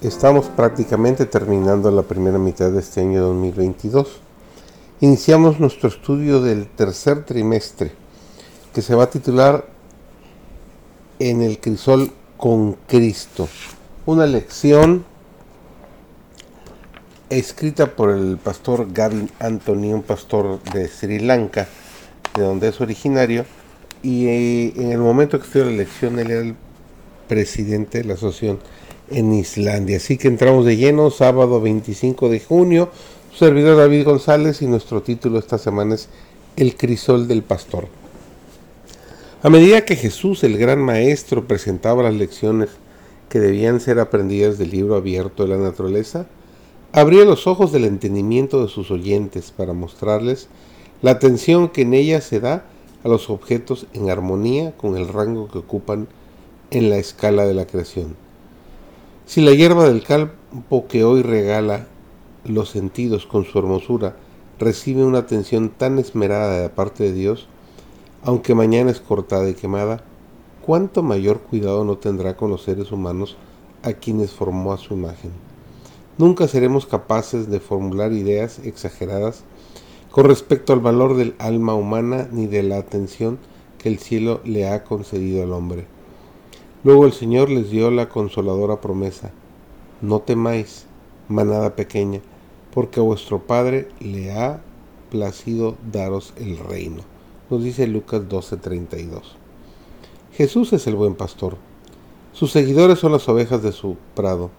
Estamos prácticamente terminando la primera mitad de este año 2022. Iniciamos nuestro estudio del tercer trimestre, que se va a titular En el crisol con Cristo. Una lección escrita por el pastor Gavin Anthony, un pastor de Sri Lanka, de donde es originario, y eh, en el momento que estudió la lección él era el presidente de la asociación en Islandia. Así que entramos de lleno, sábado 25 de junio, su servidor David González y nuestro título esta semana es El crisol del pastor. A medida que Jesús, el gran maestro, presentaba las lecciones que debían ser aprendidas del libro abierto de la naturaleza, abría los ojos del entendimiento de sus oyentes para mostrarles la atención que en ella se da a los objetos en armonía con el rango que ocupan en la escala de la creación. Si la hierba del campo que hoy regala los sentidos con su hermosura recibe una atención tan esmerada de parte de Dios, aunque mañana es cortada y quemada, ¿cuánto mayor cuidado no tendrá con los seres humanos a quienes formó a su imagen? Nunca seremos capaces de formular ideas exageradas con respecto al valor del alma humana ni de la atención que el cielo le ha concedido al hombre. Luego el Señor les dio la consoladora promesa, no temáis, manada pequeña, porque a vuestro Padre le ha placido daros el reino. Nos dice Lucas 12:32. Jesús es el buen pastor. Sus seguidores son las ovejas de su prado.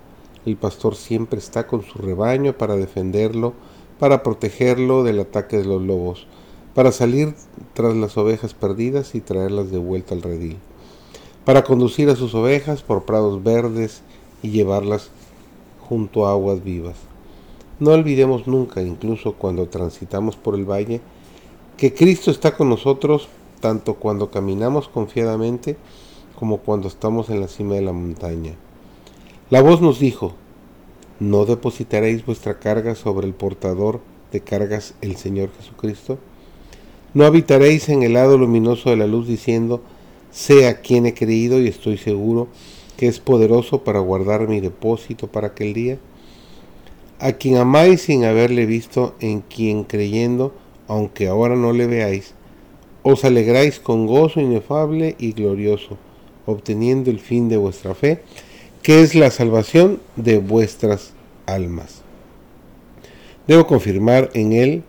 El pastor siempre está con su rebaño para defenderlo, para protegerlo del ataque de los lobos, para salir tras las ovejas perdidas y traerlas de vuelta al redil para conducir a sus ovejas por prados verdes y llevarlas junto a aguas vivas. No olvidemos nunca, incluso cuando transitamos por el valle, que Cristo está con nosotros tanto cuando caminamos confiadamente como cuando estamos en la cima de la montaña. La voz nos dijo, ¿no depositaréis vuestra carga sobre el portador de cargas, el Señor Jesucristo? ¿No habitaréis en el lado luminoso de la luz diciendo, Sé a quien he creído y estoy seguro que es poderoso para guardar mi depósito para aquel día. A quien amáis sin haberle visto, en quien creyendo, aunque ahora no le veáis, os alegráis con gozo inefable y glorioso, obteniendo el fin de vuestra fe, que es la salvación de vuestras almas. Debo confirmar en él,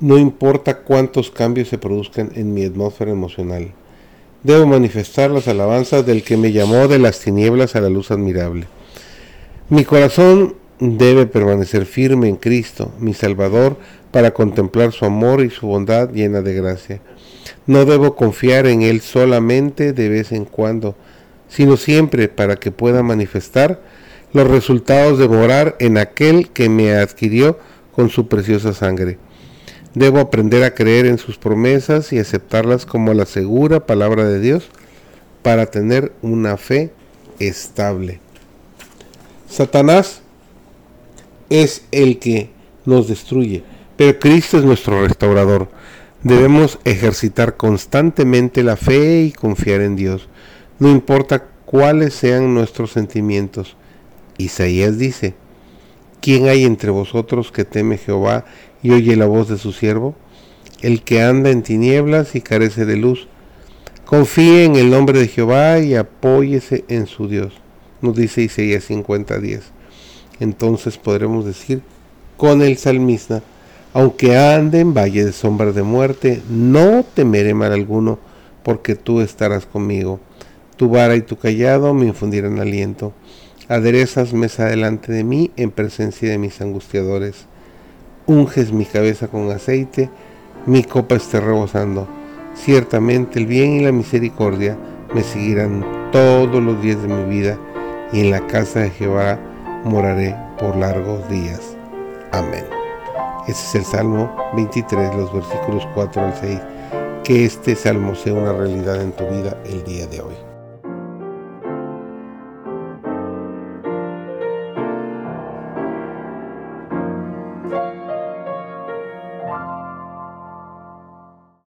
no importa cuántos cambios se produzcan en mi atmósfera emocional debo manifestar las alabanzas del que me llamó de las tinieblas a la luz admirable. Mi corazón debe permanecer firme en Cristo, mi Salvador, para contemplar su amor y su bondad llena de gracia. No debo confiar en Él solamente de vez en cuando, sino siempre para que pueda manifestar los resultados de morar en aquel que me adquirió con su preciosa sangre. Debo aprender a creer en sus promesas y aceptarlas como la segura palabra de Dios para tener una fe estable. Satanás es el que nos destruye, pero Cristo es nuestro restaurador. Debemos ejercitar constantemente la fe y confiar en Dios, no importa cuáles sean nuestros sentimientos. Isaías dice, ¿quién hay entre vosotros que teme Jehová y oye la voz de su siervo, el que anda en tinieblas y carece de luz. Confíe en el nombre de Jehová y apóyese en su Dios. Nos dice Isaías 50:10. Entonces podremos decir con el salmista, aunque ande en valle de sombra de muerte, no temeré mal alguno, porque tú estarás conmigo. Tu vara y tu callado me infundirán aliento. Aderezas mesa delante de mí en presencia de mis angustiadores unges mi cabeza con aceite, mi copa esté rebosando. Ciertamente el bien y la misericordia me seguirán todos los días de mi vida, y en la casa de Jehová moraré por largos días. Amén. Ese es el Salmo 23, los versículos 4 al 6. Que este salmo sea una realidad en tu vida el día de hoy.